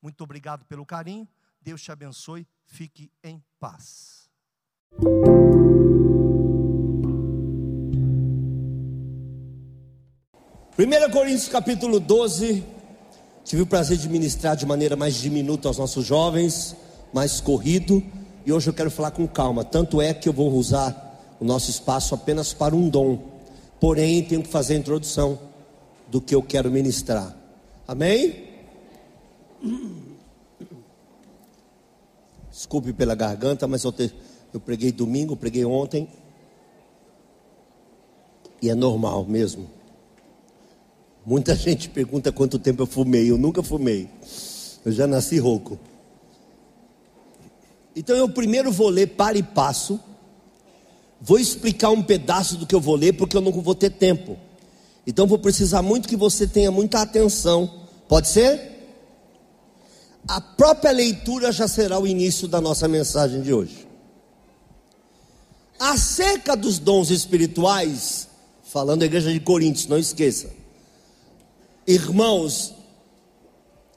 Muito obrigado pelo carinho. Deus te abençoe. Fique em paz. Primeira Coríntios capítulo 12. Tive o prazer de ministrar de maneira mais diminuta aos nossos jovens, mais corrido, e hoje eu quero falar com calma. Tanto é que eu vou usar o nosso espaço apenas para um dom. Porém, tenho que fazer a introdução do que eu quero ministrar. Amém? Desculpe pela garganta, mas eu, te, eu preguei domingo, preguei ontem. E é normal mesmo. Muita gente pergunta quanto tempo eu fumei. Eu nunca fumei. Eu já nasci rouco. Então eu primeiro vou ler para e passo. Vou explicar um pedaço do que eu vou ler, porque eu não vou ter tempo. Então vou precisar muito que você tenha muita atenção. Pode ser? A própria leitura já será o início da nossa mensagem de hoje. Acerca dos dons espirituais, falando da igreja de Coríntios, não esqueça. Irmãos,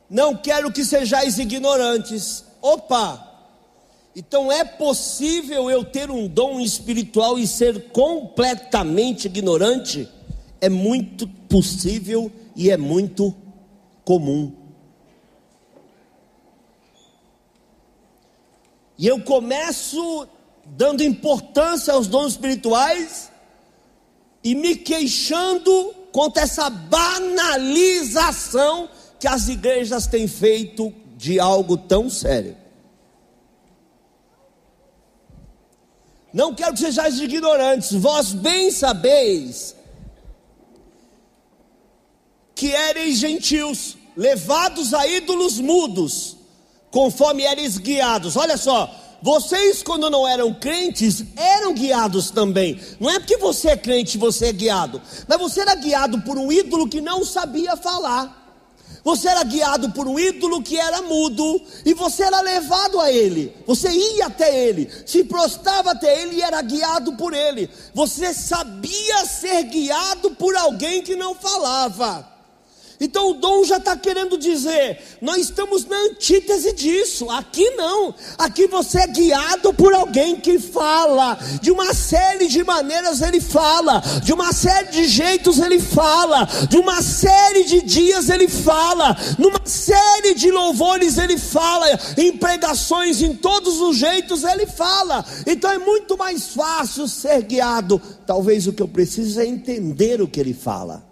não quero que sejais ignorantes. Opa! Então é possível eu ter um dom espiritual e ser completamente ignorante? É muito possível e é muito comum. E eu começo dando importância aos dons espirituais e me queixando contra essa banalização que as igrejas têm feito de algo tão sério. Não quero que sejais ignorantes, vós bem sabeis que ereis gentios, levados a ídolos mudos conforme eres guiados. Olha só, vocês quando não eram crentes, eram guiados também. Não é porque você é crente você é guiado, mas você era guiado por um ídolo que não sabia falar. Você era guiado por um ídolo que era mudo e você era levado a ele. Você ia até ele, se prostrava até ele e era guiado por ele. Você sabia ser guiado por alguém que não falava. Então o dom já está querendo dizer, nós estamos na antítese disso. Aqui não. Aqui você é guiado por alguém que fala. De uma série de maneiras ele fala. De uma série de jeitos ele fala. De uma série de dias ele fala. Numa série de louvores ele fala. Em pregações, em todos os jeitos ele fala. Então é muito mais fácil ser guiado. Talvez o que eu preciso é entender o que ele fala.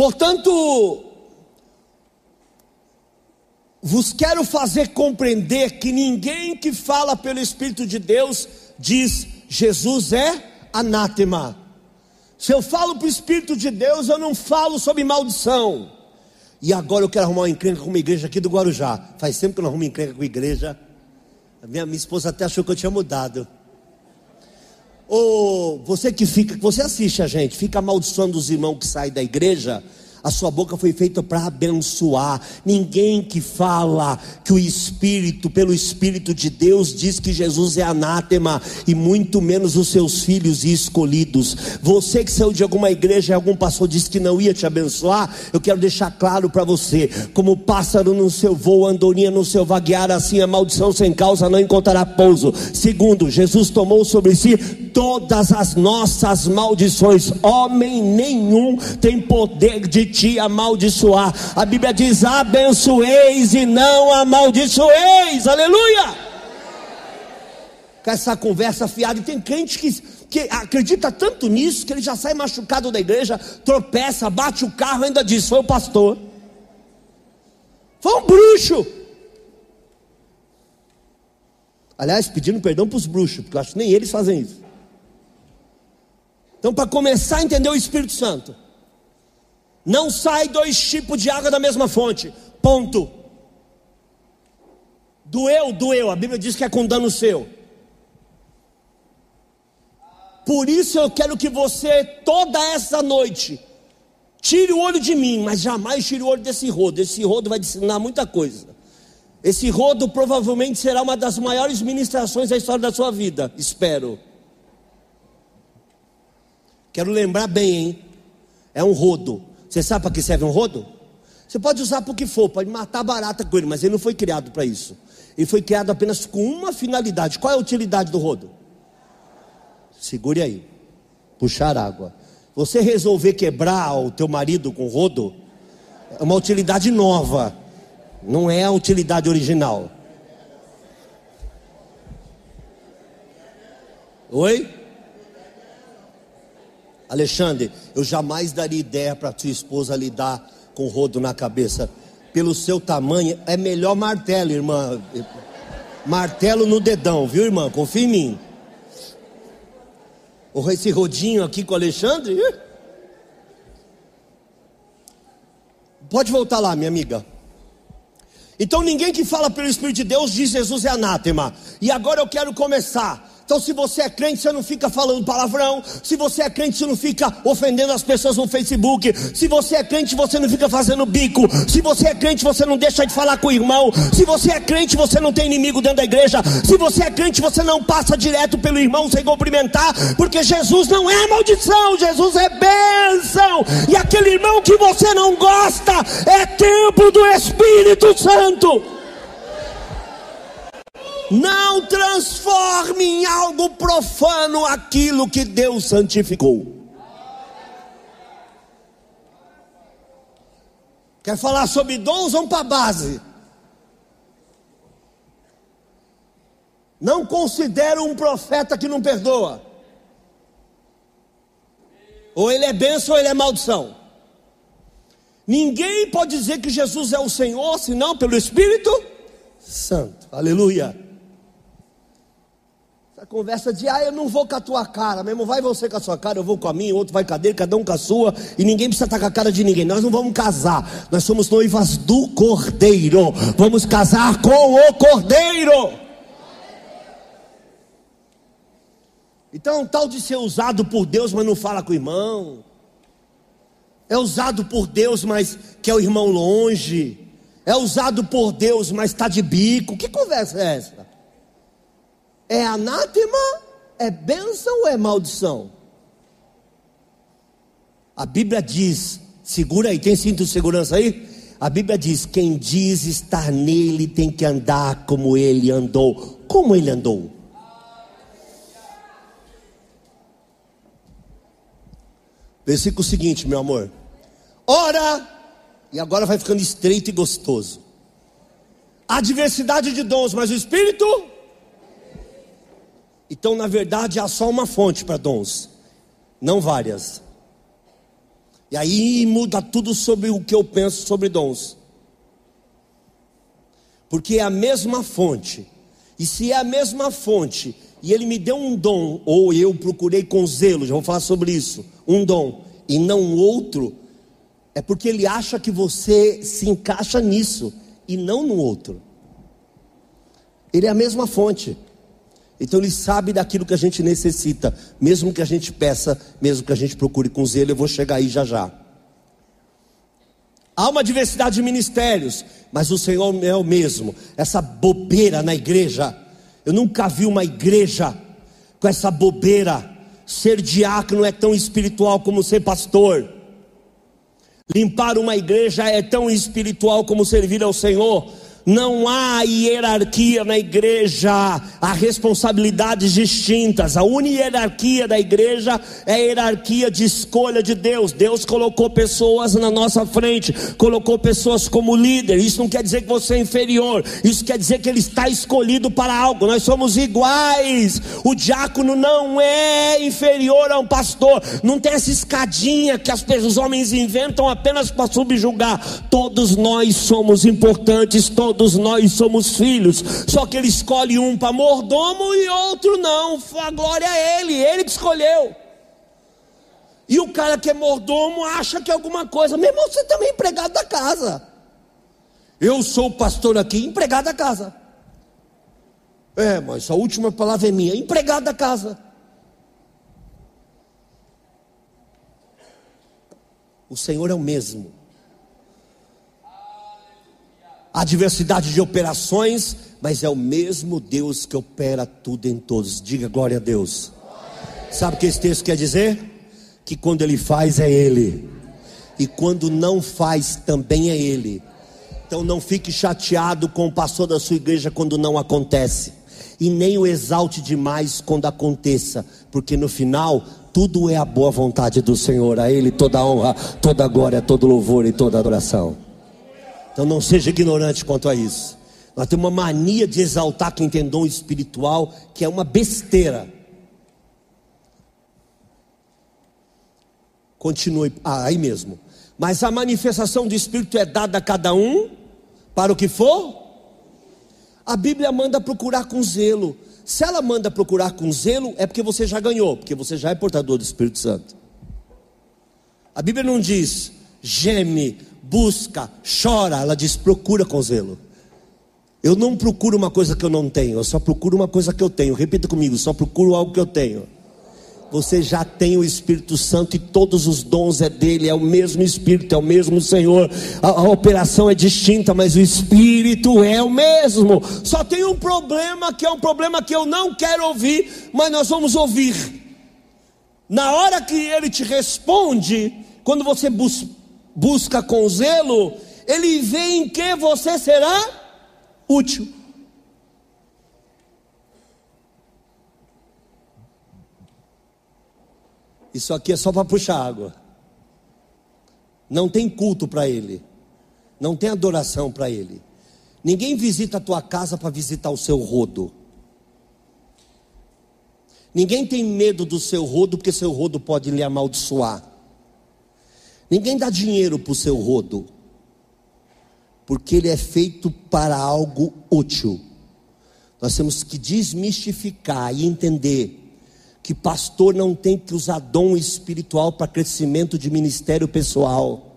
Portanto, vos quero fazer compreender que ninguém que fala pelo Espírito de Deus diz Jesus é anátema. Se eu falo para o Espírito de Deus, eu não falo sobre maldição. E agora eu quero arrumar uma encrenca com uma igreja aqui do Guarujá. Faz tempo que eu não arrumo encrenca com igreja. Minha, minha esposa até achou que eu tinha mudado. Ou você que fica, você assiste a gente, fica amaldiçoando os irmãos que saem da igreja, a sua boca foi feita para abençoar. Ninguém que fala que o Espírito, pelo Espírito de Deus, diz que Jesus é anátema, e muito menos os seus filhos e escolhidos. Você que saiu de alguma igreja e algum pastor disse que não ia te abençoar, eu quero deixar claro para você: como pássaro no seu voo, andorinha no seu vaguear, assim a maldição sem causa não encontrará pouso. Segundo, Jesus tomou sobre si todas as nossas maldições. Homem nenhum tem poder de te amaldiçoar. A Bíblia diz: abençoeis e não amaldiçoeis. aleluia! Com essa conversa fiada, e tem crente que, que acredita tanto nisso que ele já sai machucado da igreja, tropeça, bate o carro, ainda diz: Foi o pastor, foi um bruxo. Aliás, pedindo perdão para os bruxos, porque eu acho que nem eles fazem isso. Então, para começar a entender o Espírito Santo, não sai dois tipos de água da mesma fonte. Ponto. Doeu, doeu. A Bíblia diz que é com dano seu. Por isso eu quero que você, toda essa noite, tire o olho de mim, mas jamais tire o olho desse rodo. Esse rodo vai ensinar muita coisa. Esse rodo provavelmente será uma das maiores ministrações da história da sua vida. Espero. Quero lembrar bem, hein? É um rodo. Você sabe para que serve um rodo? Você pode usar para o que for, pode matar barata com ele, mas ele não foi criado para isso. Ele foi criado apenas com uma finalidade. Qual é a utilidade do rodo? Segure aí. Puxar água. Você resolver quebrar o teu marido com rodo é uma utilidade nova. Não é a utilidade original. Oi? Alexandre, eu jamais daria ideia para tua esposa lidar com rodo na cabeça. Pelo seu tamanho, é melhor martelo, irmã. Martelo no dedão, viu, irmã? Confia em mim. Esse rodinho aqui com o Alexandre. Pode voltar lá, minha amiga. Então ninguém que fala pelo Espírito de Deus diz Jesus é anátema. E agora eu quero começar então, se você é crente, você não fica falando palavrão. Se você é crente, você não fica ofendendo as pessoas no Facebook. Se você é crente, você não fica fazendo bico. Se você é crente, você não deixa de falar com o irmão. Se você é crente, você não tem inimigo dentro da igreja. Se você é crente, você não passa direto pelo irmão sem cumprimentar. Porque Jesus não é maldição, Jesus é bênção. E aquele irmão que você não gosta é templo do Espírito Santo. Não transforme em algo profano aquilo que Deus santificou. Quer falar sobre dons? Vamos para a base. Não considero um profeta que não perdoa. Ou ele é bênção ou ele é maldição. Ninguém pode dizer que Jesus é o Senhor, senão pelo Espírito Santo. Aleluia. Conversa de, ah, eu não vou com a tua cara, mesmo vai você com a sua cara, eu vou com a minha, outro vai com a dele, cada um com a sua, e ninguém precisa estar com a cara de ninguém. Nós não vamos casar, nós somos noivas do Cordeiro, vamos casar com o Cordeiro. Então, tal de ser usado por Deus, mas não fala com o irmão, é usado por Deus, mas quer o irmão longe, é usado por Deus, mas está de bico, que conversa é essa? É anátema? É bênção ou é maldição? A Bíblia diz, segura aí, tem cinto de segurança aí? A Bíblia diz: quem diz estar nele tem que andar como ele andou. Como ele andou? Versículo seguinte, meu amor. Ora, e agora vai ficando estreito e gostoso. A diversidade de dons, mas o Espírito então, na verdade, há só uma fonte para dons, não várias. E aí muda tudo sobre o que eu penso sobre dons. Porque é a mesma fonte. E se é a mesma fonte, e ele me deu um dom, ou eu procurei com zelo, já vou falar sobre isso, um dom, e não outro, é porque ele acha que você se encaixa nisso e não no outro. Ele é a mesma fonte. Então ele sabe daquilo que a gente necessita, mesmo que a gente peça, mesmo que a gente procure com zelo, eu vou chegar aí já já. Há uma diversidade de ministérios, mas o Senhor é o mesmo. Essa bobeira na igreja, eu nunca vi uma igreja com essa bobeira. Ser diácono é tão espiritual como ser pastor. Limpar uma igreja é tão espiritual como servir ao Senhor. Não há hierarquia na igreja, há responsabilidades distintas. A hierarquia da igreja é a hierarquia de escolha de Deus. Deus colocou pessoas na nossa frente, colocou pessoas como líder. Isso não quer dizer que você é inferior, isso quer dizer que ele está escolhido para algo. Nós somos iguais. O diácono não é inferior a um pastor, não tem essa escadinha que as, os homens inventam apenas para subjugar. Todos nós somos importantes, todos todos nós somos filhos, só que ele escolhe um para mordomo e outro não. A glória é ele, ele que escolheu. E o cara que é mordomo acha que é alguma coisa, meu irmão, você também é empregado da casa. Eu sou pastor aqui, empregado da casa. É, mas a última palavra é minha, empregado da casa. O Senhor é o mesmo a diversidade de operações, mas é o mesmo Deus que opera tudo em todos. Diga glória a Deus. Sabe o que esse texto quer dizer? Que quando ele faz é ele, e quando não faz também é ele. Então não fique chateado com o pastor da sua igreja quando não acontece, e nem o exalte demais quando aconteça, porque no final tudo é a boa vontade do Senhor, a Ele toda honra, toda glória, todo louvor e toda adoração. Então não seja ignorante quanto a isso. Nós temos uma mania de exaltar quem tem dom espiritual, que é uma besteira. Continue ah, aí mesmo. Mas a manifestação do Espírito é dada a cada um para o que for. A Bíblia manda procurar com zelo. Se ela manda procurar com zelo, é porque você já ganhou, porque você já é portador do Espírito Santo. A Bíblia não diz geme, busca, chora, ela diz: procura com zelo. Eu não procuro uma coisa que eu não tenho, eu só procuro uma coisa que eu tenho. Repita comigo: só procuro algo que eu tenho. Você já tem o Espírito Santo e todos os dons é dele, é o mesmo Espírito, é o mesmo Senhor. A, a operação é distinta, mas o Espírito é o mesmo. Só tem um problema que é um problema que eu não quero ouvir, mas nós vamos ouvir. Na hora que ele te responde, quando você busca busca com zelo, ele vê em que você será útil. Isso aqui é só para puxar água. Não tem culto para ele. Não tem adoração para ele. Ninguém visita a tua casa para visitar o seu rodo. Ninguém tem medo do seu rodo, porque seu rodo pode lhe amaldiçoar. Ninguém dá dinheiro para o seu rodo, porque ele é feito para algo útil. Nós temos que desmistificar e entender que pastor não tem que usar dom espiritual para crescimento de ministério pessoal.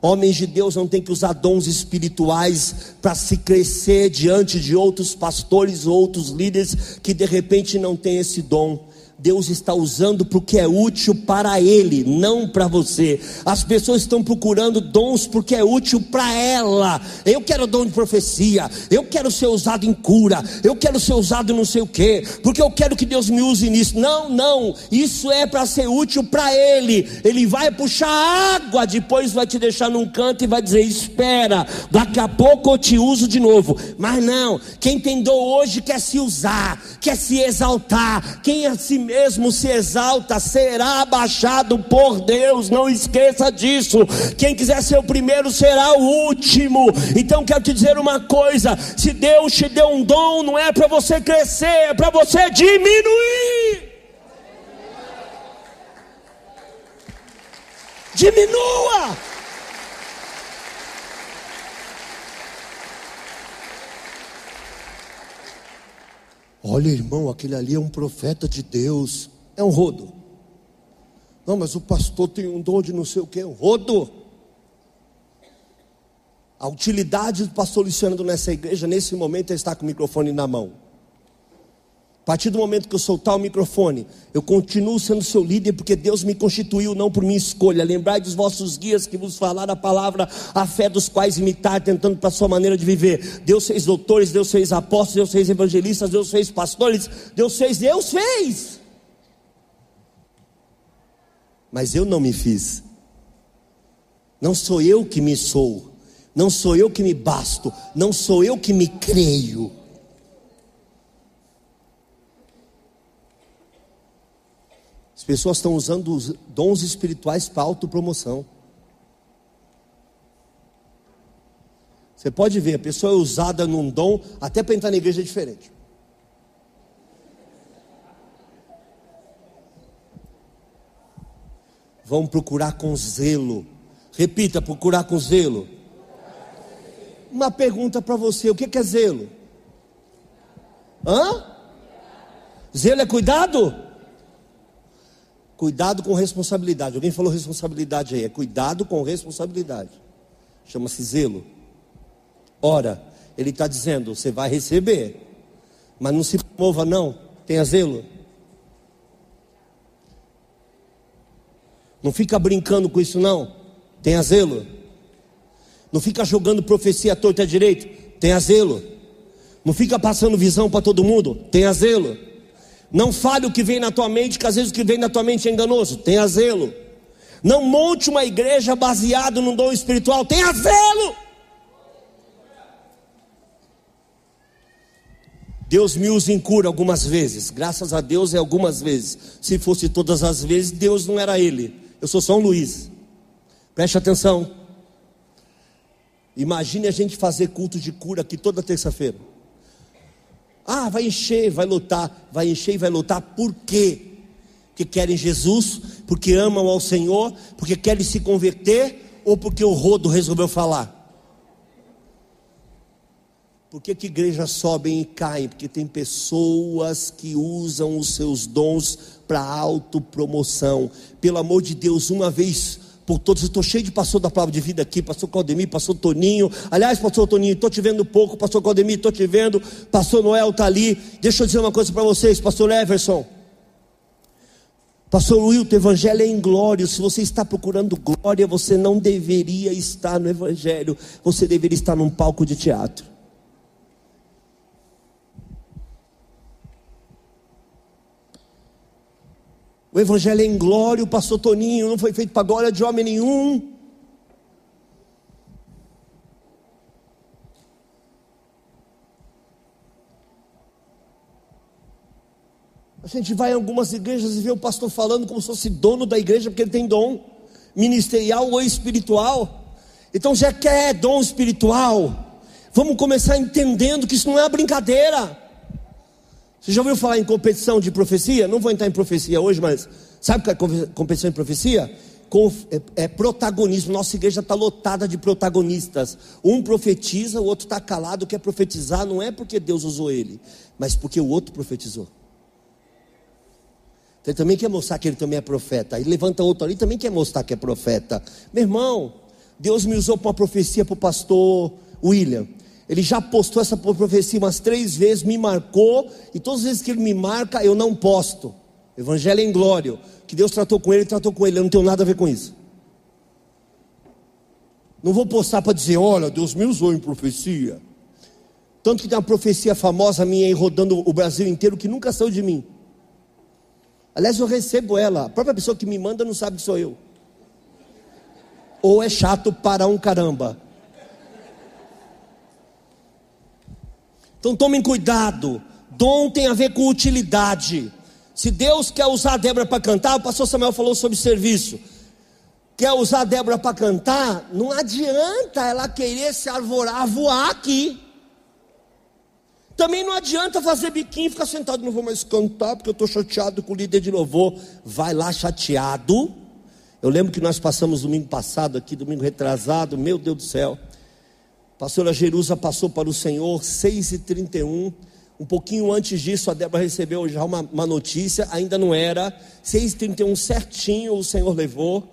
Homens de Deus não tem que usar dons espirituais para se crescer diante de outros pastores ou outros líderes que de repente não têm esse dom. Deus está usando porque é útil para Ele, não para você. As pessoas estão procurando dons porque é útil para ela. Eu quero dom de profecia, eu quero ser usado em cura, eu quero ser usado não sei o que, porque eu quero que Deus me use nisso. Não, não, isso é para ser útil para Ele. Ele vai puxar água, depois vai te deixar num canto e vai dizer: Espera, daqui a pouco eu te uso de novo. Mas não, quem tem dom hoje quer se usar, quer se exaltar, quem é si mesmo se exalta, será abaixado por Deus, não esqueça disso. Quem quiser ser o primeiro será o último. Então quero te dizer uma coisa: se Deus te deu um dom, não é para você crescer, é para você diminuir. Diminua. Olha, irmão, aquele ali é um profeta de Deus. É um rodo. Não, mas o pastor tem um dom de não sei o que, um rodo. A utilidade do pastor Luciano nessa igreja, nesse momento, é estar com o microfone na mão. A partir do momento que eu soltar o microfone, eu continuo sendo seu líder, porque Deus me constituiu não por minha escolha. Lembrai dos vossos guias que vos falaram a palavra, a fé dos quais imitar, tentando para a sua maneira de viver. Deus fez doutores, Deus fez apóstolos, Deus fez evangelistas, Deus fez pastores, Deus fez, Deus fez. Mas eu não me fiz. Não sou eu que me sou, Não sou eu que me basto, não sou eu que me creio. As pessoas estão usando os dons espirituais para autopromoção. Você pode ver, a pessoa é usada num dom até para entrar na igreja é diferente. Vamos procurar com zelo. Repita, procurar com zelo. Uma pergunta para você: o que é zelo? Hã? Zelo é cuidado? Cuidado com responsabilidade. Alguém falou responsabilidade aí. É cuidado com responsabilidade. Chama-se zelo. Ora, ele está dizendo: você vai receber, mas não se mova, não. Tenha zelo. Não fica brincando com isso, não. Tenha zelo. Não fica jogando profecia torta e à direita. Tenha zelo. Não fica passando visão para todo mundo. Tenha zelo. Não fale o que vem na tua mente, que às vezes o que vem na tua mente é enganoso. Tenha zelo. Não monte uma igreja baseado num dom espiritual. Tenha zelo. Deus me usa em cura algumas vezes. Graças a Deus é algumas vezes. Se fosse todas as vezes, Deus não era ele. Eu sou um Luiz. Preste atenção. Imagine a gente fazer culto de cura aqui toda terça-feira. Ah, vai encher, vai lotar, vai encher e vai lotar. Por quê? Porque querem Jesus, porque amam ao Senhor, porque querem se converter ou porque o rodo resolveu falar? Por que, que igrejas sobem e caem? Porque tem pessoas que usam os seus dons para autopromoção. Pelo amor de Deus, uma vez por todos, estou cheio de pastor da palavra de vida aqui, pastor Claudemir, pastor Toninho. Aliás, pastor Toninho, estou te vendo pouco, pastor Claudemir, estou te vendo, pastor Noel está ali. Deixa eu dizer uma coisa para vocês, pastor Everson. Pastor Wilton, evangelho é em glória. Se você está procurando glória, você não deveria estar no evangelho, você deveria estar num palco de teatro. O evangelho é em glória, o pastor Toninho não foi feito para glória de homem nenhum. A gente vai em algumas igrejas e vê o pastor falando como se fosse dono da igreja, porque ele tem dom ministerial ou espiritual. Então já quer dom espiritual. Vamos começar entendendo que isso não é uma brincadeira. Você já ouviu falar em competição de profecia? Não vou entrar em profecia hoje, mas sabe o que é competição em profecia? É, é protagonismo. Nossa igreja está lotada de protagonistas. Um profetiza, o outro está calado, quer profetizar. Não é porque Deus usou ele, mas porque o outro profetizou. Ele também quer mostrar que ele também é profeta. Aí levanta outro ali, também quer mostrar que é profeta. Meu irmão, Deus me usou para uma profecia para o pastor William. Ele já postou essa profecia umas três vezes, me marcou, e todas as vezes que ele me marca, eu não posto. Evangelho em glória. Que Deus tratou com ele, tratou com ele. Eu não tenho nada a ver com isso. Não vou postar para dizer, olha, Deus me usou em profecia. Tanto que tem uma profecia famosa minha aí rodando o Brasil inteiro que nunca saiu de mim. Aliás, eu recebo ela. A própria pessoa que me manda não sabe que sou eu. Ou é chato para um caramba. Então tomem cuidado. Dom tem a ver com utilidade. Se Deus quer usar a Débora para cantar, o pastor Samuel falou sobre serviço. Quer usar a Débora para cantar, não adianta ela querer se arvorar, voar aqui. Também não adianta fazer biquinho e ficar sentado, não vou mais cantar porque eu estou chateado com o líder de louvor. Vai lá chateado. Eu lembro que nós passamos domingo passado aqui, domingo retrasado, meu Deus do céu. Pastora Jerusa passou para o Senhor 6h31. Um pouquinho antes disso, a Débora recebeu já uma, uma notícia, ainda não era. 6h31 certinho o Senhor levou.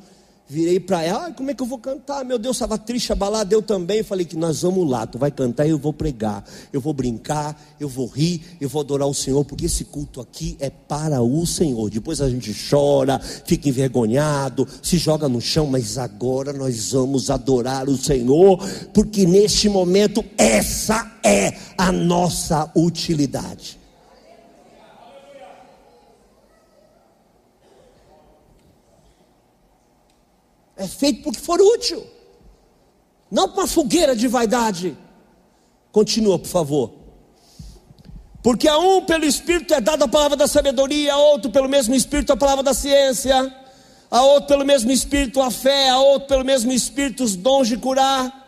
Virei para ela, ah, como é que eu vou cantar? Meu Deus, estava triste, abalado, eu também. Falei que nós vamos lá, tu vai cantar e eu vou pregar. Eu vou brincar, eu vou rir, eu vou adorar o Senhor, porque esse culto aqui é para o Senhor. Depois a gente chora, fica envergonhado, se joga no chão, mas agora nós vamos adorar o Senhor, porque neste momento essa é a nossa utilidade. É feito porque for útil. não para fogueira de vaidade. Continua, por favor. Porque a um pelo Espírito é dada a palavra da sabedoria, a outro pelo mesmo Espírito a palavra da ciência, a outro pelo mesmo Espírito a fé, a outro pelo mesmo Espírito os dons de curar,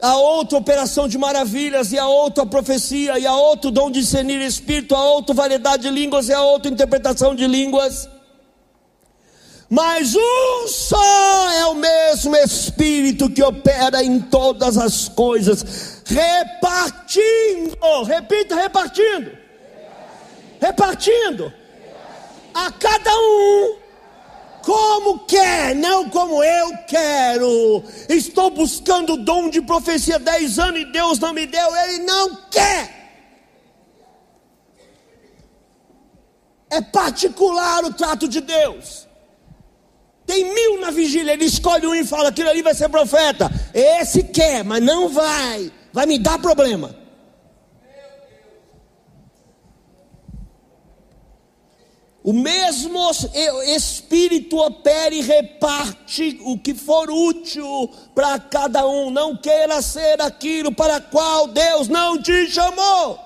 a outra operação de maravilhas, e a outra profecia, e a outro dom de discernir Espírito, a outra variedade de línguas, e a outra interpretação de línguas. Mas um só é o mesmo Espírito que opera em todas as coisas, repartindo, repita, repartindo, repartindo, a cada um como quer, não como eu quero. Estou buscando o dom de profecia 10 anos e Deus não me deu, Ele não quer. É particular o trato de Deus. Tem mil na vigília, ele escolhe um e fala: aquilo ali vai ser profeta. Esse quer, mas não vai, vai me dar problema. O mesmo Espírito opera e reparte o que for útil para cada um. Não queira ser aquilo para qual Deus não te chamou.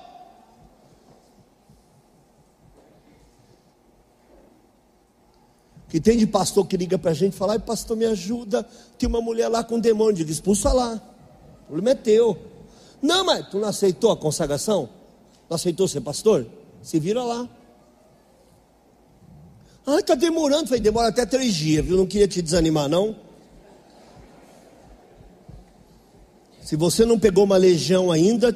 Que tem de pastor que liga para a gente e fala: pastor, me ajuda. Tem uma mulher lá com demônio. Diga, expulsa lá. O problema é teu. Não, mas tu não aceitou a consagração? Não aceitou ser pastor? Se vira lá. Ai, está demorando. Falei, demora até três dias, viu? Não queria te desanimar, não. Se você não pegou uma legião ainda,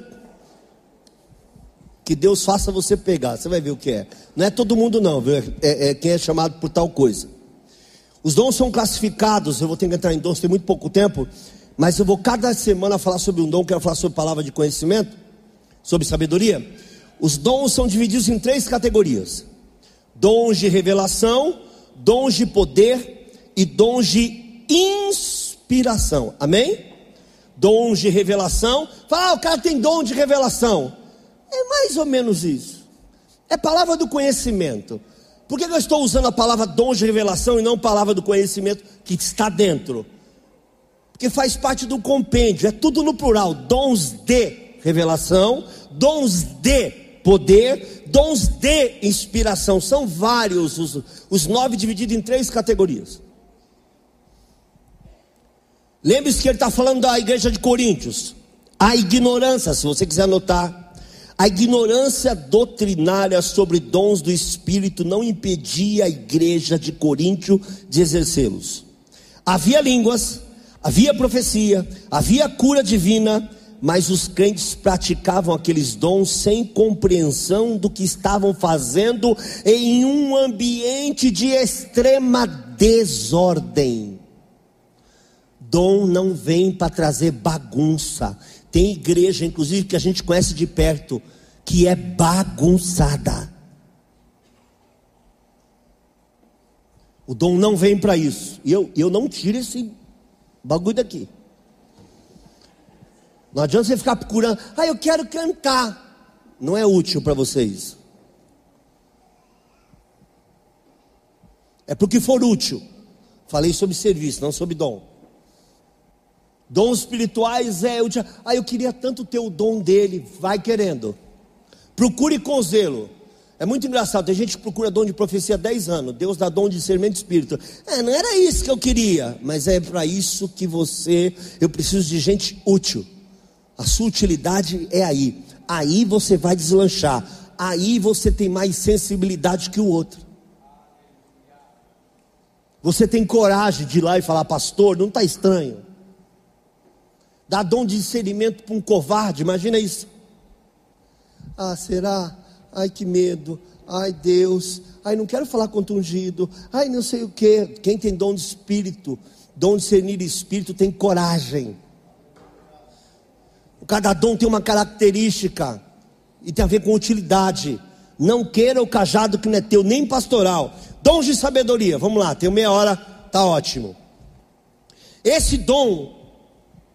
que Deus faça você pegar, você vai ver o que é. Não é todo mundo, não, viu? É, é quem é chamado por tal coisa. Os dons são classificados, eu vou ter que entrar em dons, tem muito pouco tempo, mas eu vou cada semana falar sobre um dom, quero falar sobre palavra de conhecimento, sobre sabedoria. Os dons são divididos em três categorias: dons de revelação, dons de poder e dons de inspiração. Amém? Dons de revelação. Fala, ah, o cara tem dom de revelação. É mais ou menos isso. É palavra do conhecimento. Por que eu estou usando a palavra dom de revelação e não palavra do conhecimento que está dentro? Porque faz parte do compêndio, é tudo no plural: dons de revelação, dons de poder, dons de inspiração. São vários, os, os nove divididos em três categorias. Lembre-se que ele está falando da igreja de Coríntios. A ignorância, se você quiser anotar, a ignorância doutrinária sobre dons do Espírito não impedia a igreja de Coríntio de exercê-los. Havia línguas, havia profecia, havia cura divina, mas os crentes praticavam aqueles dons sem compreensão do que estavam fazendo em um ambiente de extrema desordem. Dom não vem para trazer bagunça, tem igreja, inclusive, que a gente conhece de perto, que é bagunçada. O dom não vem para isso. E eu, eu não tiro esse bagulho daqui. Não adianta você ficar procurando, ah, eu quero cantar. Não é útil para vocês. É porque for útil. Falei sobre serviço, não sobre dom. Dons espirituais é. Eu, ah, eu queria tanto ter o dom dele. Vai querendo. Procure com zelo. É muito engraçado. Tem gente que procura dom de profecia há 10 anos. Deus dá dom de discernimento espírito. É, não era isso que eu queria. Mas é para isso que você. Eu preciso de gente útil. A sua utilidade é aí. Aí você vai deslanchar. Aí você tem mais sensibilidade que o outro. Você tem coragem de ir lá e falar, pastor, não está estranho dá dom de discernimento para um covarde, imagina isso. Ah, será? Ai, que medo. Ai, Deus. Ai, não quero falar contra ungido. Ai, não sei o que. Quem tem dom de espírito, dom de discernir espírito, tem coragem. Cada dom tem uma característica e tem a ver com utilidade. Não queira o cajado que não é teu, nem pastoral. Dons de sabedoria, vamos lá, tem meia hora, tá ótimo. Esse dom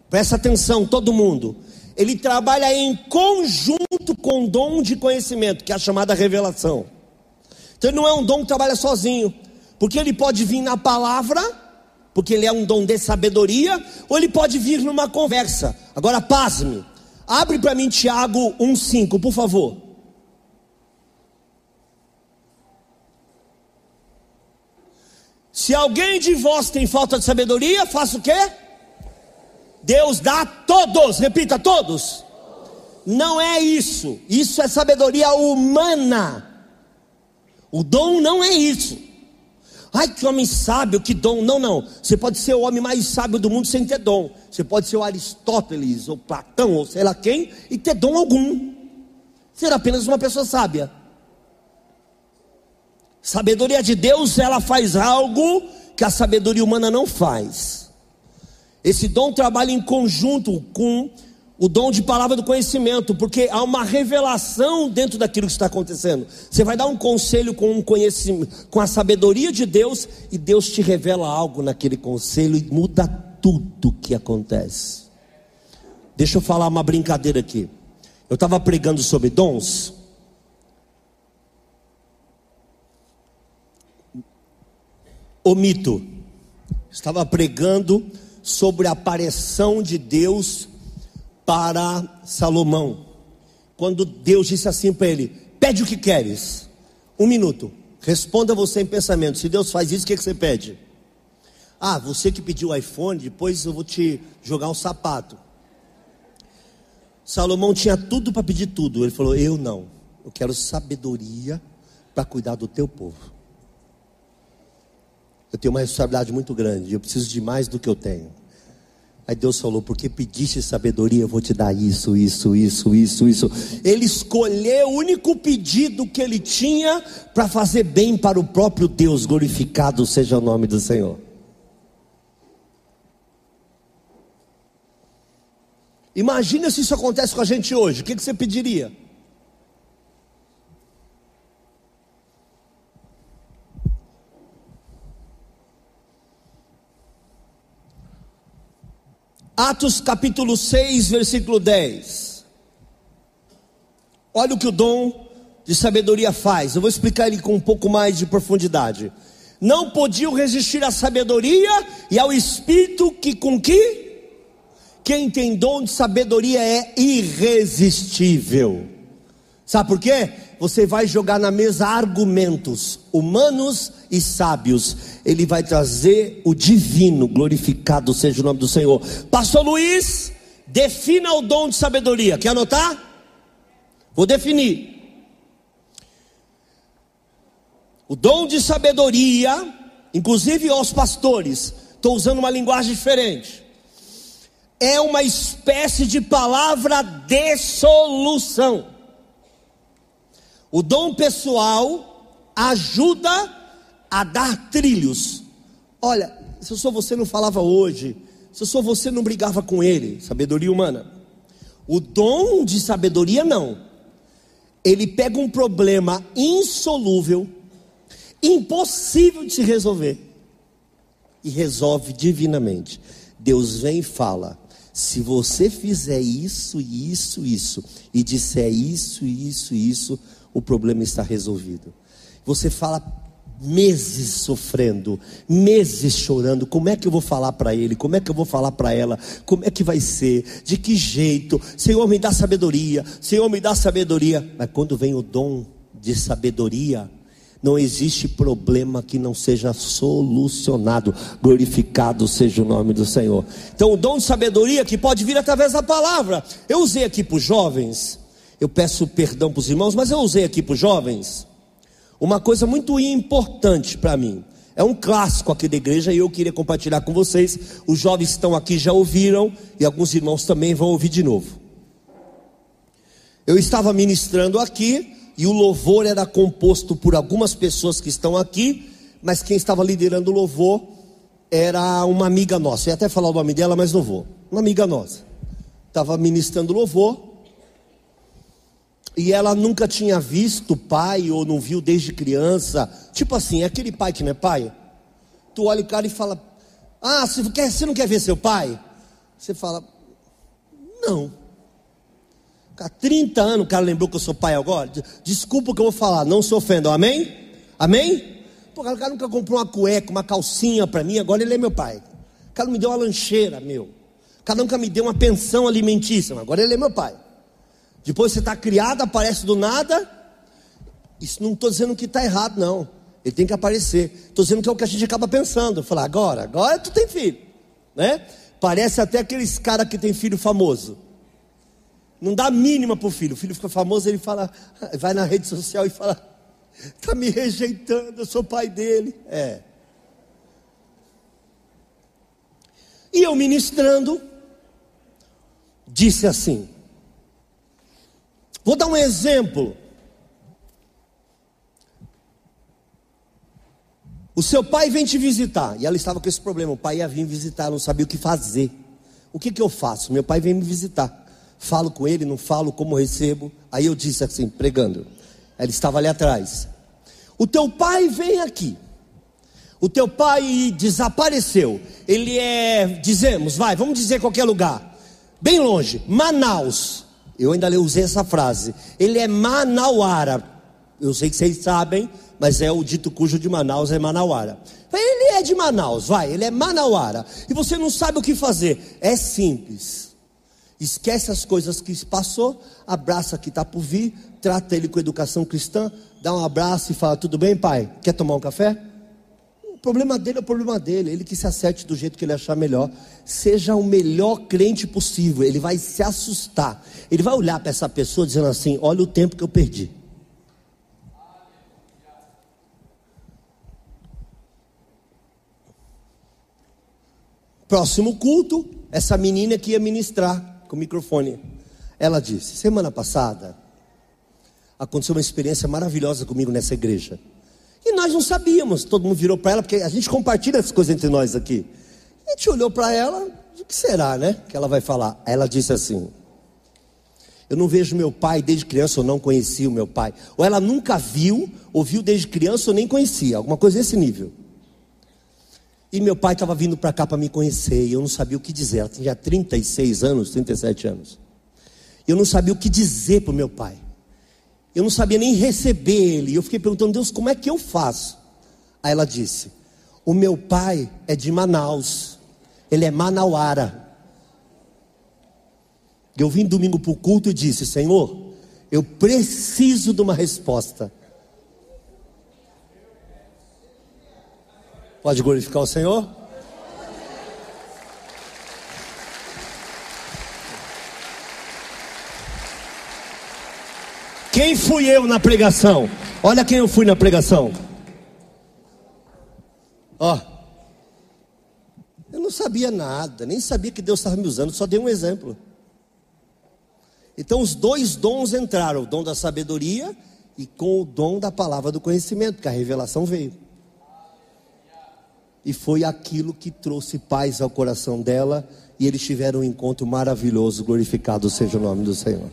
Presta atenção, todo mundo. Ele trabalha em conjunto com o dom de conhecimento, que é a chamada revelação. Então ele não é um dom que trabalha sozinho, porque ele pode vir na palavra, porque ele é um dom de sabedoria, ou ele pode vir numa conversa. Agora, pasme. Abre para mim Tiago 1,5, por favor. Se alguém de vós tem falta de sabedoria, faça o quê? Deus dá a todos, repita, todos. Não é isso, isso é sabedoria humana. O dom não é isso. Ai, que homem sábio, que dom. Não, não. Você pode ser o homem mais sábio do mundo sem ter dom. Você pode ser o Aristóteles, ou Platão, ou sei lá quem, e ter dom algum. Ser apenas uma pessoa sábia. Sabedoria de Deus, ela faz algo que a sabedoria humana não faz. Esse dom trabalha em conjunto com o dom de palavra do conhecimento, porque há uma revelação dentro daquilo que está acontecendo. Você vai dar um conselho com um conhecimento, com a sabedoria de Deus, e Deus te revela algo naquele conselho e muda tudo que acontece. Deixa eu falar uma brincadeira aqui. Eu estava pregando sobre dons. O mito. Estava pregando sobre a aparição de Deus para Salomão. Quando Deus disse assim para ele: Pede o que queres. Um minuto. Responda você em pensamento. Se Deus faz isso, o que, que você pede? Ah, você que pediu o iPhone, depois eu vou te jogar um sapato. Salomão tinha tudo para pedir tudo. Ele falou: Eu não. Eu quero sabedoria para cuidar do teu povo. Eu tenho uma responsabilidade muito grande. Eu preciso de mais do que eu tenho. Aí Deus falou: porque pediste sabedoria, eu vou te dar isso, isso, isso, isso, isso. Ele escolheu o único pedido que ele tinha para fazer bem para o próprio Deus, glorificado seja o nome do Senhor. Imagina se isso acontece com a gente hoje, o que, que você pediria? Atos capítulo 6, versículo 10. Olha o que o dom de sabedoria faz. Eu vou explicar ele com um pouco mais de profundidade. Não podiam resistir à sabedoria e ao espírito que com que quem tem dom de sabedoria é irresistível. Sabe por quê? Você vai jogar na mesa argumentos humanos e sábios, ele vai trazer o divino, glorificado seja o nome do Senhor. Pastor Luiz, defina o dom de sabedoria. Quer anotar? Vou definir. O dom de sabedoria, inclusive aos pastores, estou usando uma linguagem diferente. É uma espécie de palavra de solução. O dom pessoal ajuda a dar trilhos. Olha, se eu sou você, não falava hoje. Se eu sou você, não brigava com ele. Sabedoria humana. O dom de sabedoria, não. Ele pega um problema insolúvel, impossível de se resolver, e resolve divinamente. Deus vem e fala: se você fizer isso, isso, isso, e disser isso, isso, isso, o problema está resolvido. Você fala meses sofrendo, meses chorando. Como é que eu vou falar para ele? Como é que eu vou falar para ela? Como é que vai ser? De que jeito? Senhor, me dá sabedoria. Senhor, me dá sabedoria. Mas quando vem o dom de sabedoria, não existe problema que não seja solucionado. Glorificado seja o nome do Senhor. Então, o dom de sabedoria que pode vir através da palavra. Eu usei aqui para os jovens. Eu peço perdão para os irmãos, mas eu usei aqui para os jovens uma coisa muito importante para mim. É um clássico aqui da igreja e eu queria compartilhar com vocês. Os jovens estão aqui já ouviram e alguns irmãos também vão ouvir de novo. Eu estava ministrando aqui e o louvor era composto por algumas pessoas que estão aqui, mas quem estava liderando o louvor era uma amiga nossa. Eu ia até falar o nome dela, mas não vou. Uma amiga nossa. Estava ministrando louvor e ela nunca tinha visto pai ou não viu desde criança. Tipo assim, é aquele pai que não é pai. Tu olha o cara e fala: Ah, você, quer, você não quer ver seu pai? Você fala: Não. Há 30 anos o cara lembrou que eu sou pai agora. Desculpa o que eu vou falar, não se ofendam, amém? Amém? Pô, o cara nunca comprou uma cueca, uma calcinha para mim, agora ele é meu pai. O cara não me deu uma lancheira, meu. O cara nunca me deu uma pensão alimentícia, agora ele é meu pai. Depois você está criado, aparece do nada. Isso não estou dizendo que está errado, não. Ele tem que aparecer. Estou dizendo que é o que a gente acaba pensando. Falar, agora, agora tu tem filho. Né? Parece até aqueles cara que tem filho famoso. Não dá mínima para o filho. O filho fica famoso, ele fala, vai na rede social e fala, está me rejeitando, eu sou pai dele. É. E eu ministrando, disse assim: Vou dar um exemplo. O seu pai vem te visitar. E ela estava com esse problema. O pai ia vir visitar, não sabia o que fazer. O que, que eu faço? Meu pai vem me visitar. Falo com ele, não falo, como recebo. Aí eu disse assim, pregando. Ela estava ali atrás. O teu pai vem aqui. O teu pai desapareceu. Ele é, dizemos, vai, vamos dizer qualquer lugar. Bem longe, Manaus. Eu ainda usei essa frase. Ele é manauara. Eu sei que vocês sabem, mas é o dito cujo de Manaus é manauara. Ele é de Manaus, vai, ele é manauara. E você não sabe o que fazer. É simples. Esquece as coisas que passou, abraça que está por vir, trata ele com educação cristã, dá um abraço e fala: Tudo bem, pai? Quer tomar um café? O problema dele é o problema dele, ele que se acerte do jeito que ele achar melhor. Seja o melhor crente possível, ele vai se assustar. Ele vai olhar para essa pessoa dizendo assim: Olha o tempo que eu perdi. Próximo culto, essa menina que ia ministrar com o microfone. Ela disse: Semana passada aconteceu uma experiência maravilhosa comigo nessa igreja. E nós não sabíamos, todo mundo virou para ela, porque a gente compartilha essas coisas entre nós aqui. A gente olhou para ela, o que será, né? Que ela vai falar. Ela disse assim: Eu não vejo meu pai desde criança, eu não conhecia o meu pai. Ou ela nunca viu, ouviu desde criança, ou nem conhecia, alguma coisa desse nível. E meu pai estava vindo para cá para me conhecer, e eu não sabia o que dizer. Ela tinha 36 anos, 37 anos. Eu não sabia o que dizer para o meu pai. Eu não sabia nem receber ele. Eu fiquei perguntando, Deus, como é que eu faço? Aí ela disse: O meu pai é de Manaus, ele é manauara. Eu vim domingo para o culto e disse: Senhor, eu preciso de uma resposta. Pode glorificar o Senhor? Quem fui eu na pregação? Olha quem eu fui na pregação. Ó. Eu não sabia nada, nem sabia que Deus estava me usando, só dei um exemplo. Então os dois dons entraram, o dom da sabedoria e com o dom da palavra do conhecimento, que a revelação veio. E foi aquilo que trouxe paz ao coração dela, e eles tiveram um encontro maravilhoso, glorificado seja o nome do Senhor.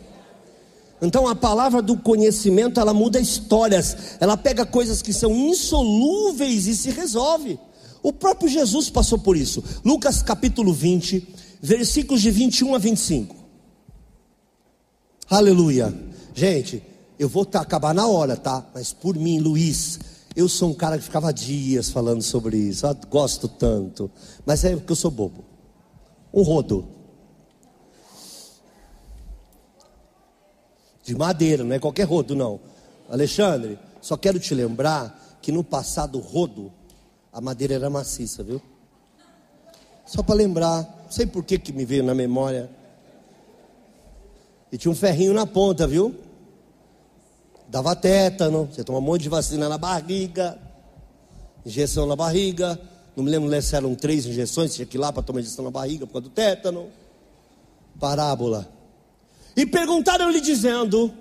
Então a palavra do conhecimento, ela muda histórias, ela pega coisas que são insolúveis e se resolve. O próprio Jesus passou por isso. Lucas capítulo 20, versículos de 21 a 25. Aleluia. Gente, eu vou tá, acabar na hora, tá? Mas por mim, Luiz, eu sou um cara que ficava dias falando sobre isso. Eu gosto tanto. Mas é porque eu sou bobo. Um rodo. de madeira, não é qualquer rodo, não. Alexandre, só quero te lembrar que no passado rodo, a madeira era maciça, viu? Só para lembrar, não sei por que, que me veio na memória. E tinha um ferrinho na ponta, viu? Dava tétano, você toma um monte de vacina na barriga, injeção na barriga. Não me lembro se eram três injeções, tinha que ir lá para tomar injeção na barriga por causa do tétano. Parábola. E perguntaram-lhe dizendo: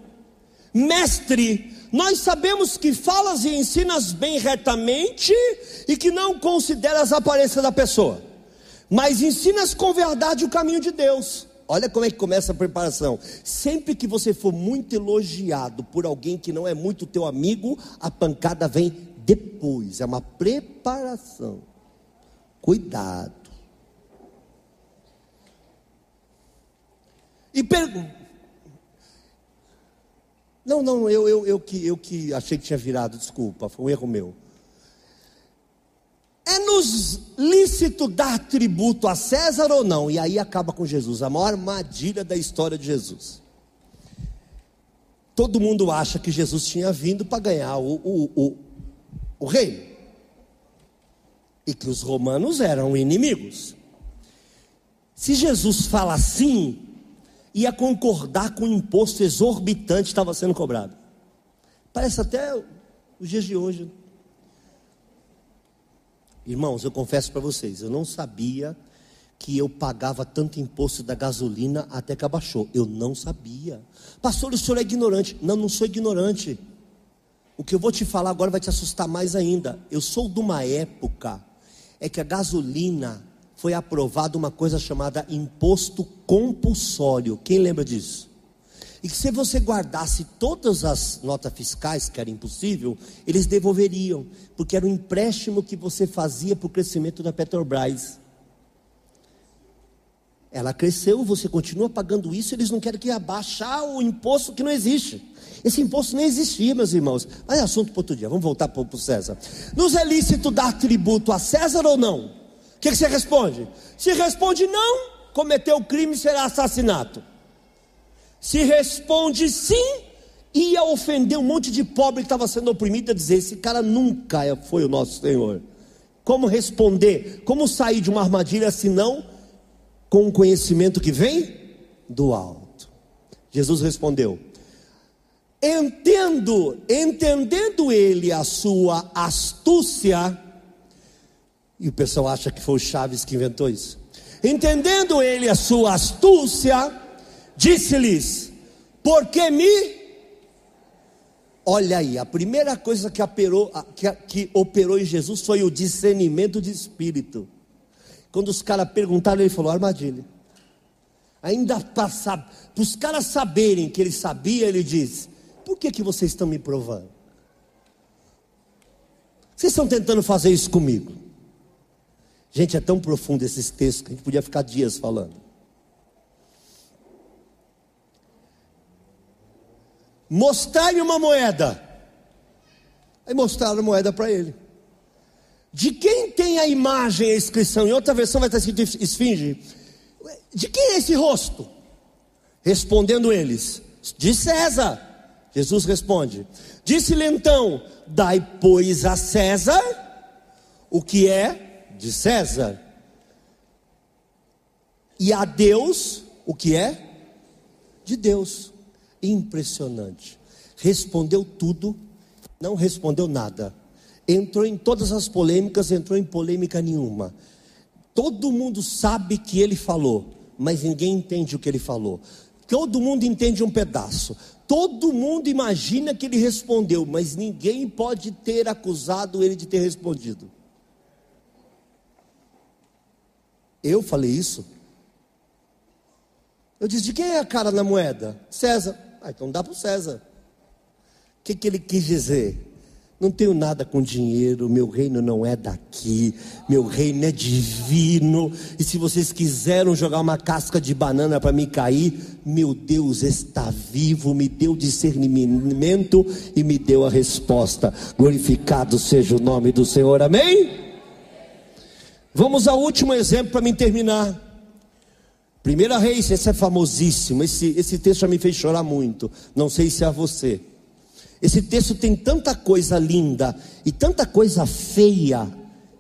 Mestre, nós sabemos que falas e ensinas bem retamente e que não consideras a aparência da pessoa, mas ensinas com verdade o caminho de Deus. Olha como é que começa a preparação. Sempre que você for muito elogiado por alguém que não é muito teu amigo, a pancada vem depois. É uma preparação. Cuidado. E pergunta. Não, não, eu, eu, eu, que, eu que achei que tinha virado, desculpa, foi um erro meu. Nos lícito dar tributo a César ou não? E aí acaba com Jesus, a maior armadilha da história de Jesus. Todo mundo acha que Jesus tinha vindo para ganhar o, o, o, o reino. E que os romanos eram inimigos. Se Jesus fala assim, ia concordar com o imposto exorbitante que estava sendo cobrado. Parece até os dias de hoje. Irmãos, eu confesso para vocês, eu não sabia que eu pagava tanto imposto da gasolina até que abaixou. Eu não sabia. Pastor, o senhor é ignorante. Não, não sou ignorante. O que eu vou te falar agora vai te assustar mais ainda. Eu sou de uma época é que a gasolina foi aprovada uma coisa chamada imposto compulsório. Quem lembra disso? E que se você guardasse todas as notas fiscais, que era impossível, eles devolveriam, porque era um empréstimo que você fazia para o crescimento da Petrobras. Ela cresceu, você continua pagando isso, eles não querem que abaixar o imposto que não existe. Esse imposto nem existia, meus irmãos. Mas é assunto para outro dia, vamos voltar para o César. Nos é lícito dar tributo a César ou não? O que, que você responde? Se responde não, cometeu crime será assassinato. Se responde sim, ia ofender um monte de pobre que estava sendo oprimido a dizer: esse cara nunca foi o nosso Senhor. Como responder? Como sair de uma armadilha se não com o conhecimento que vem do alto? Jesus respondeu: Entendo, entendendo ele a sua astúcia, e o pessoal acha que foi o Chaves que inventou isso. Entendendo ele a sua astúcia, disse-lhes: Porque me. Olha aí, a primeira coisa que operou, que, que operou em Jesus foi o discernimento de espírito. Quando os caras perguntaram, ele falou: armadilha. Ainda para os caras saberem que ele sabia, ele diz: Por que, que vocês estão me provando? Vocês estão tentando fazer isso comigo? Gente, é tão profundo esses textos que a gente podia ficar dias falando. Mostrai-me uma moeda. Aí mostraram a moeda para ele. De quem tem a imagem, a inscrição? Em outra versão vai estar escrito esfinge. De quem é esse rosto? Respondendo eles: De César. Jesus responde: Disse-lhe então: Dai, pois, a César o que é de César, e a Deus o que é de Deus impressionante. Respondeu tudo, não respondeu nada. Entrou em todas as polêmicas, entrou em polêmica nenhuma. Todo mundo sabe que ele falou, mas ninguém entende o que ele falou. Todo mundo entende um pedaço. Todo mundo imagina que ele respondeu, mas ninguém pode ter acusado ele de ter respondido. Eu falei isso? Eu disse: de quem é a cara na moeda? César. Ah, então dá para o César. O que, que ele quis dizer? Não tenho nada com dinheiro, meu reino não é daqui, meu reino é divino. E se vocês quiseram jogar uma casca de banana para me cair, meu Deus está vivo, me deu discernimento e me deu a resposta. Glorificado seja o nome do Senhor, amém? Vamos ao último exemplo para me terminar. Primeira Reis, esse é famosíssimo. Esse, esse texto já me fez chorar muito. Não sei se é a você. Esse texto tem tanta coisa linda e tanta coisa feia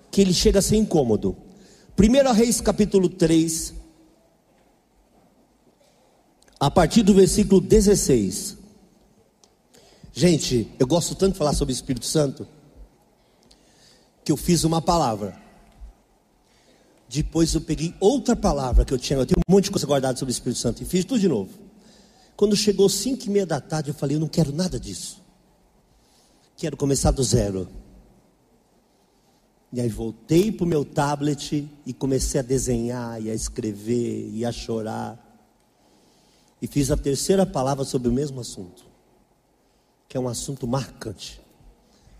que ele chega a ser incômodo. Primeira Reis, capítulo 3, a partir do versículo 16. Gente, eu gosto tanto de falar sobre o Espírito Santo que eu fiz uma palavra. Depois eu peguei outra palavra que eu tinha, eu tenho um monte de coisa guardada sobre o Espírito Santo e fiz tudo de novo. Quando chegou cinco e meia da tarde, eu falei, eu não quero nada disso. Quero começar do zero. E aí voltei para o meu tablet e comecei a desenhar e a escrever e a chorar. E fiz a terceira palavra sobre o mesmo assunto, que é um assunto marcante.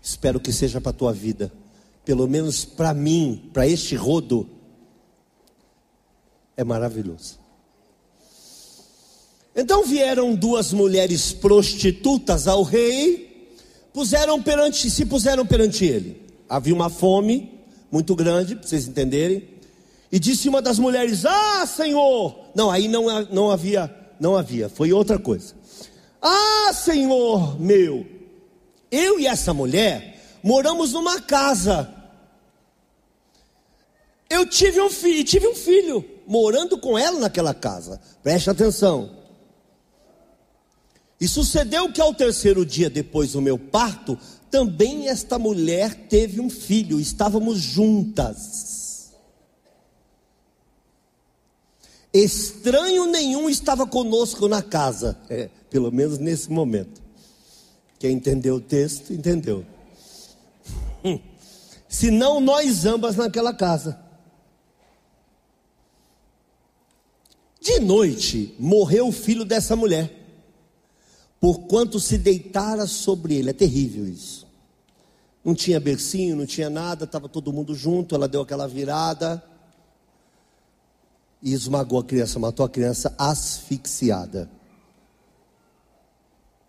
Espero que seja para a tua vida, pelo menos para mim, para este rodo é maravilhoso. Então vieram duas mulheres prostitutas ao rei, puseram perante, se puseram perante ele. Havia uma fome, muito grande, para vocês entenderem. E disse uma das mulheres: Ah, Senhor! Não, aí não, não havia, não havia, foi outra coisa. Ah, Senhor meu, eu e essa mulher moramos numa casa. Eu tive um filho, tive um filho morando com ela naquela casa. Preste atenção. E sucedeu que ao terceiro dia depois do meu parto, também esta mulher teve um filho, estávamos juntas. Estranho nenhum estava conosco na casa, é, pelo menos nesse momento. Quem entendeu o texto, entendeu. Hum. Senão nós ambas naquela casa. De noite morreu o filho dessa mulher porquanto se deitara sobre ele. É terrível isso. Não tinha bercinho, não tinha nada, estava todo mundo junto. Ela deu aquela virada e esmagou a criança, matou a criança asfixiada.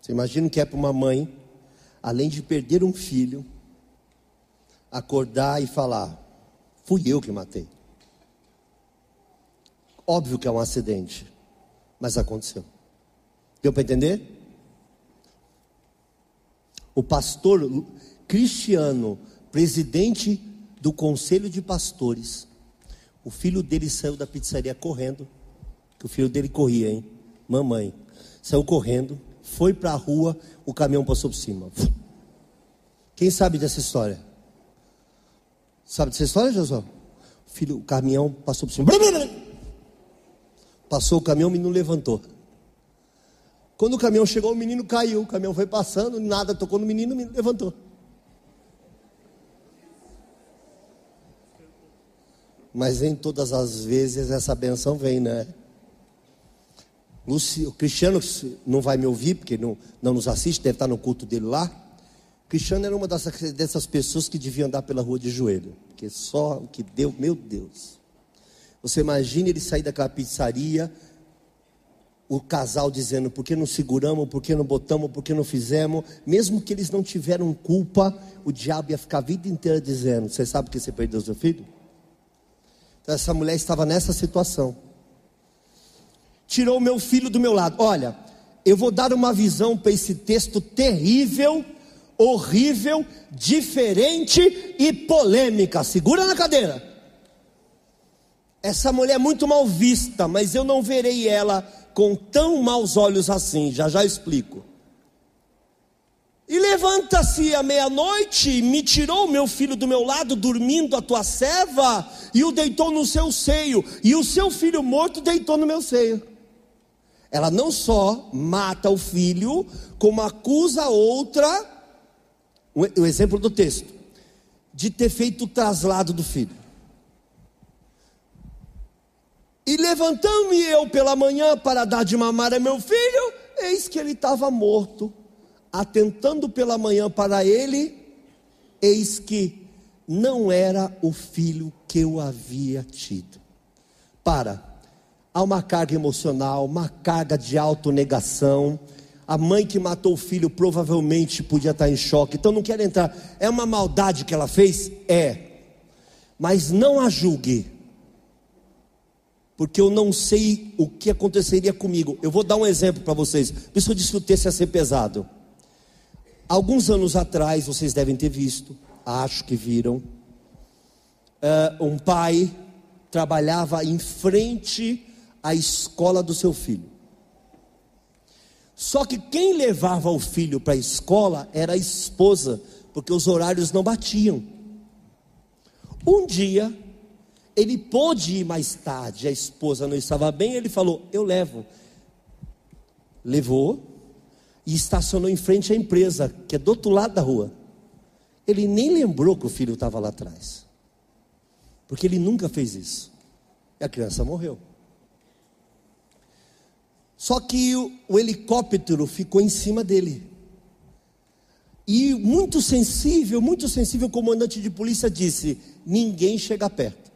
Você imagina o que é para uma mãe, além de perder um filho, acordar e falar: fui eu que matei. Óbvio que é um acidente, mas aconteceu. Deu para entender? o pastor Cristiano, presidente do conselho de pastores, o filho dele saiu da pizzaria correndo, que o filho dele corria, hein? Mamãe. Saiu correndo, foi para a rua, o caminhão passou por cima. Quem sabe dessa história? Sabe dessa história, Josué? O filho, o caminhão passou por cima. Passou o caminhão, o menino levantou. Quando o caminhão chegou, o menino caiu. O caminhão foi passando, nada tocou no menino, o menino levantou. Mas nem todas as vezes essa benção vem, né? o Cristiano não vai me ouvir, porque não, não nos assiste, deve estar no culto dele lá. Cristiano era uma dessas, dessas pessoas que devia andar pela rua de joelho, porque só o que deu, meu Deus. Você imagina ele sair daquela pizzaria, o casal dizendo por que não seguramos, por que não botamos, por que não fizemos, mesmo que eles não tiveram culpa, o diabo ia ficar a vida inteira dizendo: Você sabe que você perdeu seu filho? Então, essa mulher estava nessa situação. Tirou meu filho do meu lado. Olha, eu vou dar uma visão para esse texto terrível, horrível, diferente e polêmica. Segura na cadeira. Essa mulher é muito mal vista, mas eu não verei ela com tão maus olhos assim, já já explico. E levanta-se à meia-noite, me tirou meu filho do meu lado, dormindo a tua serva, e o deitou no seu seio, e o seu filho morto deitou no meu seio. Ela não só mata o filho, como acusa a outra, o exemplo do texto, de ter feito o traslado do filho. E levantando-me eu pela manhã para dar de mamar a meu filho, eis que ele estava morto. Atentando pela manhã para ele, eis que não era o filho que eu havia tido. Para, há uma carga emocional, uma carga de autonegação. A mãe que matou o filho provavelmente podia estar em choque, então não quero entrar. É uma maldade que ela fez? É. Mas não a julgue porque eu não sei o que aconteceria comigo. Eu vou dar um exemplo para vocês. Por isso eu disse que o texto ia ser pesado. Alguns anos atrás, vocês devem ter visto, acho que viram, uh, um pai trabalhava em frente à escola do seu filho. Só que quem levava o filho para a escola era a esposa, porque os horários não batiam. Um dia, ele pôde ir mais tarde, a esposa não estava bem, ele falou: Eu levo. Levou e estacionou em frente à empresa, que é do outro lado da rua. Ele nem lembrou que o filho estava lá atrás, porque ele nunca fez isso. E a criança morreu. Só que o, o helicóptero ficou em cima dele. E muito sensível, muito sensível, o comandante de polícia disse: ninguém chega perto.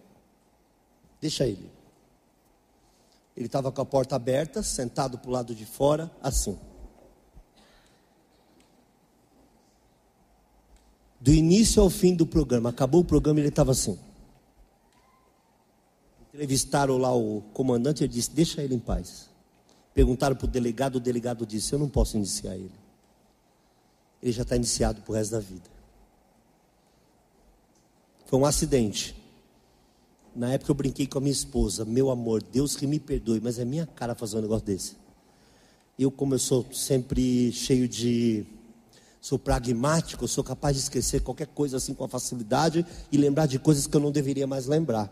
Deixa ele. Ele estava com a porta aberta, sentado para o lado de fora, assim. Do início ao fim do programa, acabou o programa e ele estava assim. Entrevistaram lá o comandante e ele disse: Deixa ele em paz. Perguntaram para o delegado, o delegado disse: Eu não posso iniciar ele. Ele já está iniciado para o resto da vida. Foi um acidente. Na época eu brinquei com a minha esposa, meu amor, Deus que me perdoe, mas é minha cara fazer um negócio desse. Eu, como eu sou sempre cheio de. Sou pragmático, sou capaz de esquecer qualquer coisa assim com facilidade e lembrar de coisas que eu não deveria mais lembrar.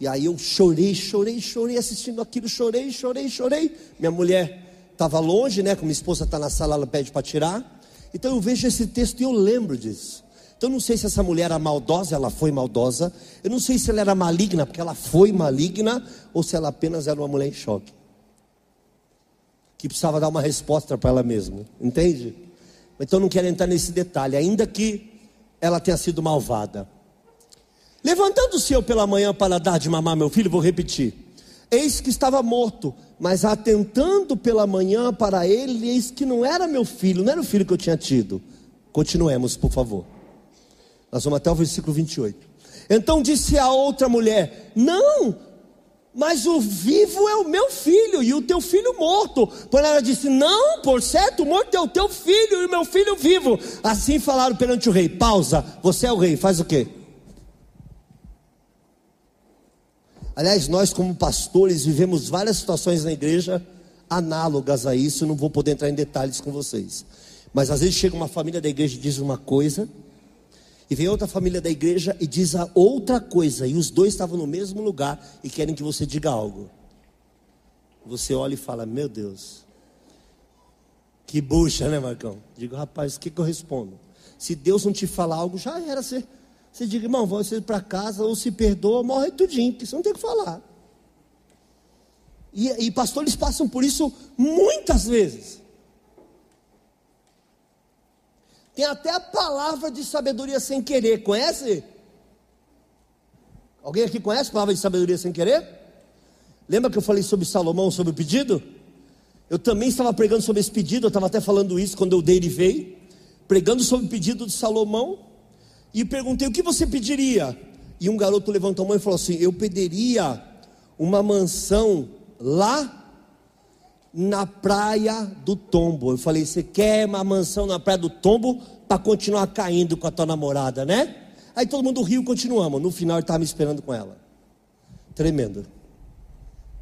E aí eu chorei, chorei, chorei assistindo aquilo, chorei, chorei, chorei. Minha mulher estava longe, né? Como minha esposa está na sala, ela pede para tirar. Então eu vejo esse texto e eu lembro disso. Então não sei se essa mulher era maldosa, ela foi maldosa. Eu não sei se ela era maligna, porque ela foi maligna, ou se ela apenas era uma mulher em choque. Que precisava dar uma resposta para ela mesma, entende? Então não quero entrar nesse detalhe, ainda que ela tenha sido malvada. Levantando-se eu pela manhã para dar de mamar meu filho, vou repetir. Eis que estava morto, mas atentando pela manhã para ele, eis que não era meu filho, não era o filho que eu tinha tido. Continuemos, por favor. Nós vamos até o versículo 28. Então disse a outra mulher: Não, mas o vivo é o meu filho e o teu filho morto. Porém ela disse: Não, por certo, morto é o teu filho e o meu filho vivo. Assim falaram perante o rei: Pausa, você é o rei, faz o quê? Aliás, nós, como pastores, vivemos várias situações na igreja análogas a isso. Não vou poder entrar em detalhes com vocês. Mas às vezes chega uma família da igreja e diz uma coisa, e vem outra família da igreja e diz a outra coisa, e os dois estavam no mesmo lugar e querem que você diga algo. Você olha e fala: Meu Deus, que bucha, né, Marcão? Digo, rapaz, o que, que eu respondo? Se Deus não te falar algo, já era. Você, você diga, irmão, você para casa, ou se perdoa, morre tudinho, porque você não tem o que falar. E, e pastores passam por isso muitas vezes. Tem até a palavra de sabedoria sem querer, conhece? Alguém aqui conhece a palavra de sabedoria sem querer? Lembra que eu falei sobre Salomão, sobre o pedido? Eu também estava pregando sobre esse pedido, eu estava até falando isso quando eu derivei, pregando sobre o pedido de Salomão, e perguntei: o que você pediria? E um garoto levantou a mão e falou assim: eu pediria uma mansão lá na praia do tombo. Eu falei: Você quer uma mansão na praia do tombo para continuar caindo com a tua namorada, né? Aí todo mundo riu continuamos. No final ele estava me esperando com ela. Tremendo.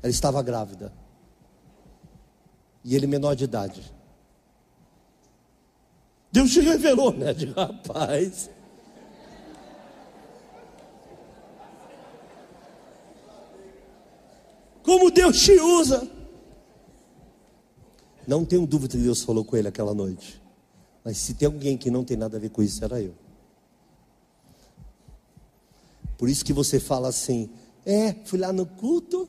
Ela estava grávida. E ele menor de idade. Deus te revelou, né? De rapaz. Como Deus te usa. Não tenho dúvida que Deus falou com ele aquela noite. Mas se tem alguém que não tem nada a ver com isso, era eu. Por isso que você fala assim: é, fui lá no culto,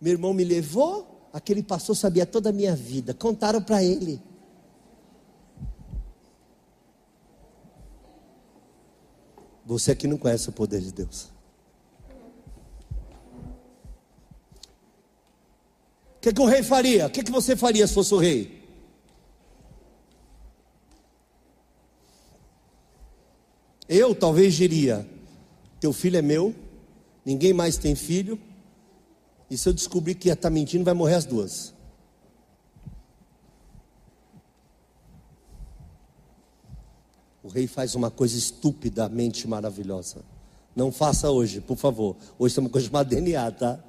meu irmão me levou, aquele pastor sabia toda a minha vida, contaram para ele. Você aqui não conhece o poder de Deus. O que, que o rei faria? O que, que você faria se fosse o rei? Eu talvez diria: Teu filho é meu, ninguém mais tem filho, e se eu descobrir que está mentindo, vai morrer as duas. O rei faz uma coisa estupidamente maravilhosa. Não faça hoje, por favor. Hoje tem uma coisa chamada DNA, tá?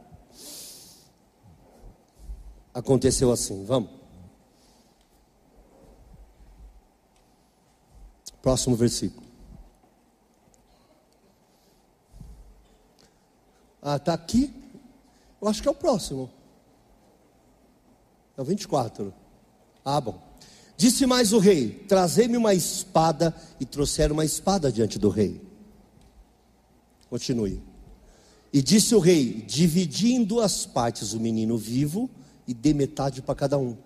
Aconteceu assim. Vamos. Próximo versículo. Ah, está aqui. Eu acho que é o próximo. É o 24. Ah, bom. Disse mais o rei: Trazei-me uma espada. E trouxeram uma espada diante do rei. Continue. E disse o rei: Dividi em duas partes o menino vivo e dê metade para cada um. O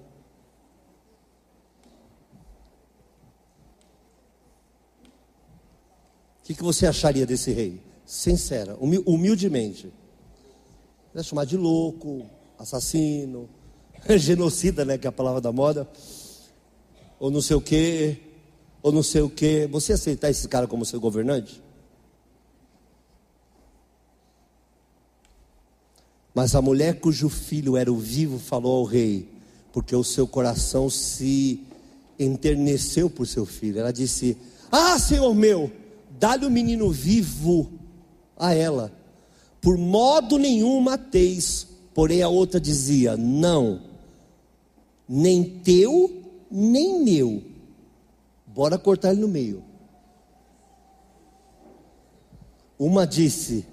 que, que você acharia desse rei? Sincera, humildemente. Vai chamar de louco, assassino, genocida, né? Que é a palavra da moda. Ou não sei o quê. ou não sei o que, você aceitar esse cara como seu governante? Mas a mulher cujo filho era o vivo falou ao rei, porque o seu coração se enterneceu por seu filho. Ela disse: Ah, senhor meu, dá-lhe o menino vivo a ela. Por modo nenhum mateis. Porém a outra dizia: Não, nem teu, nem meu. Bora cortar ele no meio. Uma disse: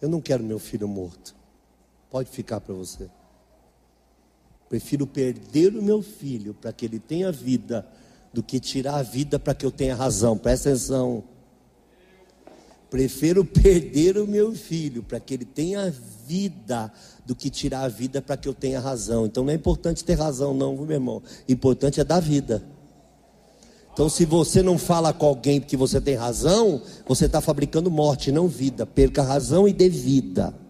Eu não quero meu filho morto. Pode ficar para você. Prefiro perder o meu filho para que ele tenha vida do que tirar a vida para que eu tenha razão. Presta atenção. Prefiro perder o meu filho para que ele tenha vida do que tirar a vida para que eu tenha razão. Então não é importante ter razão, não, meu irmão. O importante é dar vida. Então, se você não fala com alguém porque você tem razão, você está fabricando morte, não vida. Perca a razão e dê vida.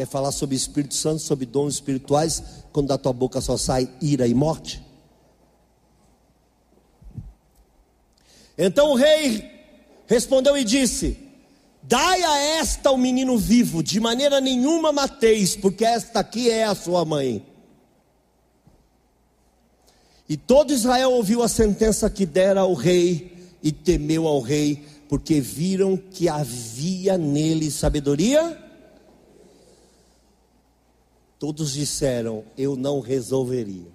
Quer falar sobre Espírito Santo, sobre dons espirituais, quando da tua boca só sai ira e morte? Então o rei respondeu e disse: Dai a esta o menino vivo, de maneira nenhuma mateis, porque esta aqui é a sua mãe. E todo Israel ouviu a sentença que dera ao rei e temeu ao rei, porque viram que havia nele sabedoria Todos disseram: Eu não resolveria.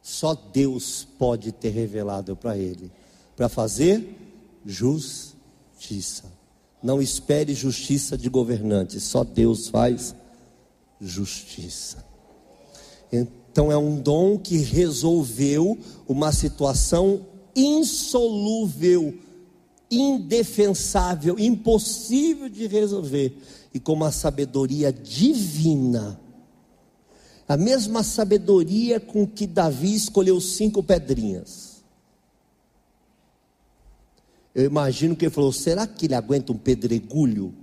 Só Deus pode ter revelado para ele, para fazer justiça. Não espere justiça de governantes, só Deus faz justiça. Então é um dom que resolveu uma situação insolúvel, indefensável, impossível de resolver, e com uma sabedoria divina a mesma sabedoria com que Davi escolheu cinco pedrinhas. Eu imagino que ele falou: será que ele aguenta um pedregulho?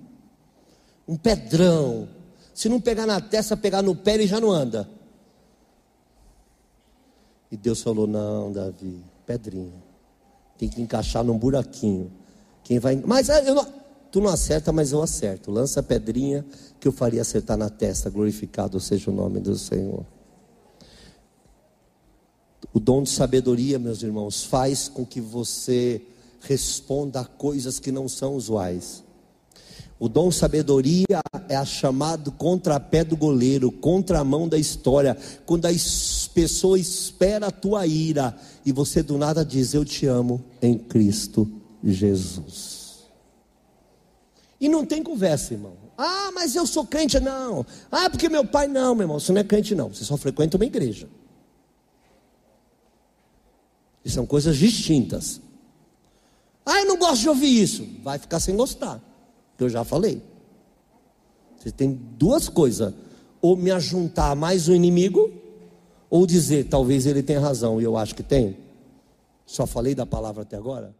Um pedrão. Se não pegar na testa, pegar no pé, ele já não anda. E Deus falou: não, Davi, pedrinha. Tem que encaixar num buraquinho. Quem vai. Mas eu não. Tu não acerta, mas eu acerto. Lança a pedrinha que eu faria acertar na testa. Glorificado seja o nome do Senhor. O dom de sabedoria, meus irmãos, faz com que você responda a coisas que não são usuais. O dom sabedoria é a chamado contrapé do goleiro, contramão da história. Quando a pessoa espera a tua ira e você do nada diz: Eu te amo em Cristo Jesus. E não tem conversa, irmão. Ah, mas eu sou crente, não. Ah, porque meu pai não, meu irmão. Você não é crente, não. Você só frequenta uma igreja. E são coisas distintas. Ah, eu não gosto de ouvir isso. Vai ficar sem gostar. Que eu já falei. Você tem duas coisas: ou me ajuntar a mais um inimigo, ou dizer, talvez ele tenha razão, e eu acho que tem. Só falei da palavra até agora.